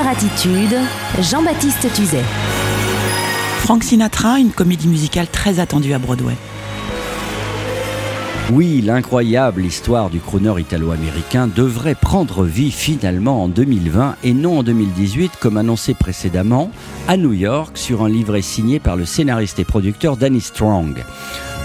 Attitude, Jean-Baptiste Tuzet. Frank Sinatra, une comédie musicale très attendue à Broadway. Oui, l'incroyable histoire du crooner italo-américain devrait prendre vie finalement en 2020 et non en 2018 comme annoncé précédemment à New York sur un livret signé par le scénariste et producteur Danny Strong.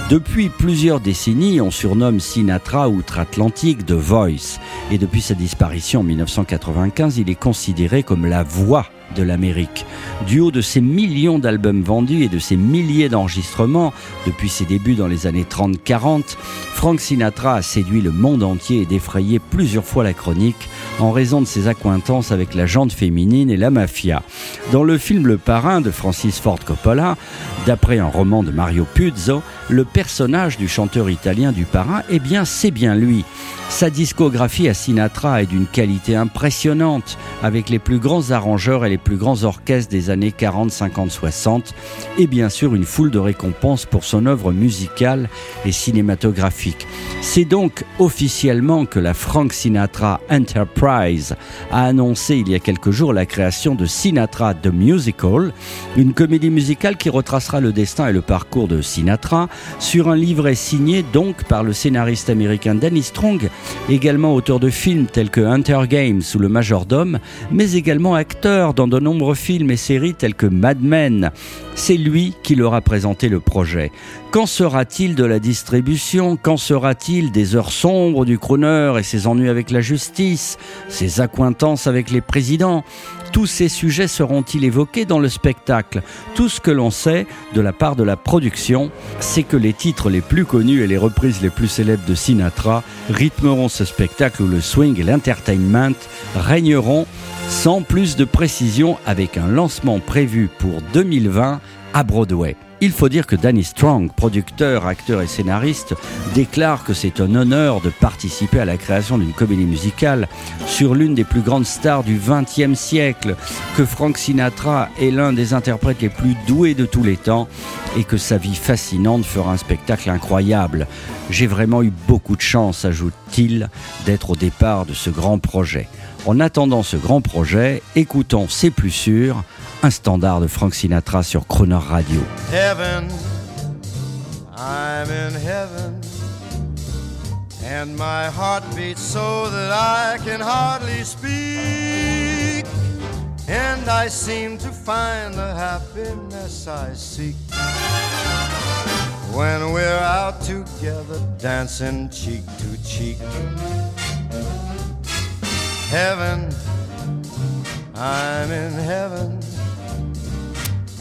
Depuis plusieurs décennies, on surnomme Sinatra outre-Atlantique The Voice. Et depuis sa disparition en 1995, il est considéré comme la voix de l'Amérique. Du haut de ses millions d'albums vendus et de ses milliers d'enregistrements depuis ses débuts dans les années 30-40, Frank Sinatra a séduit le monde entier et défrayé plusieurs fois la chronique en raison de ses accointances avec la jante féminine et la mafia. Dans le film Le Parrain de Francis Ford Coppola, d'après un roman de Mario Puzo, le personnage du chanteur italien du Parrain, eh bien c'est bien lui. Sa discographie à Sinatra est d'une qualité impressionnante, avec les plus grands arrangeurs et les plus grands orchestres des années 40, 50, 60, et bien sûr une foule de récompenses pour son œuvre musicale et cinématographique. C'est donc officiellement que la Frank Sinatra Enterprise a annoncé il y a quelques jours la création de Sinatra The Musical, une comédie musicale qui retracera le destin et le parcours de Sinatra sur un livret signé donc par le scénariste américain Danny Strong, également auteur de films tels que Hunter Games ou Le Majordome, mais également acteur dans de nombreux films et séries tels que Mad Men. C'est lui qui leur a présenté le projet. Qu'en sera-t-il de la distribution? Qu'en sera-t-il des heures sombres du crooner et ses ennuis avec la justice, ses accointances avec les présidents? Tous ces sujets seront-ils évoqués dans le spectacle? Tout ce que l'on sait de la part de la production, c'est que les titres les plus connus et les reprises les plus célèbres de Sinatra rythmeront ce spectacle où le swing et l'entertainment régneront sans plus de précision avec un lancement prévu pour 2020 à Broadway. Il faut dire que Danny Strong, producteur, acteur et scénariste, déclare que c'est un honneur de participer à la création d'une comédie musicale sur l'une des plus grandes stars du XXe siècle, que Frank Sinatra est l'un des interprètes les plus doués de tous les temps et que sa vie fascinante fera un spectacle incroyable. J'ai vraiment eu beaucoup de chance, ajoute-t-il, d'être au départ de ce grand projet. En attendant ce grand projet, écoutons C'est plus sûr un standard de Frank Sinatra sur Croner Radio. Heaven, I'm in heaven, and my heart beats so that I can hardly speak, and I seem to find the happiness I seek. When we're out together, dancing cheek to cheek. Heaven, I'm in heaven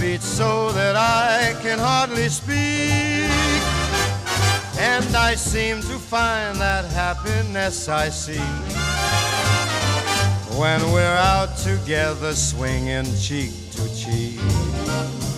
beats so that I can hardly speak. And I seem to find that happiness I seek when we're out together swinging cheek to cheek.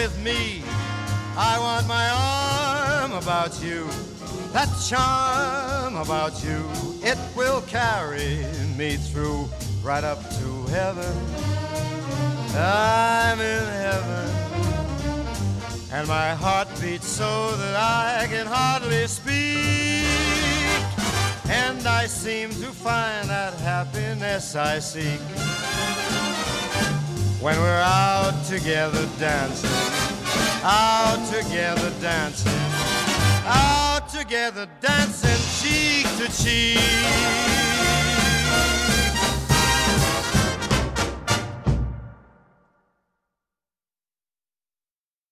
With me. I want my arm about you. That charm about you, it will carry me through right up to heaven. I'm in heaven, and my heart beats so that I can hardly speak. And I seem to find that happiness I seek when we're out together dancing, out together dancing, out together dancing cheek to cheek.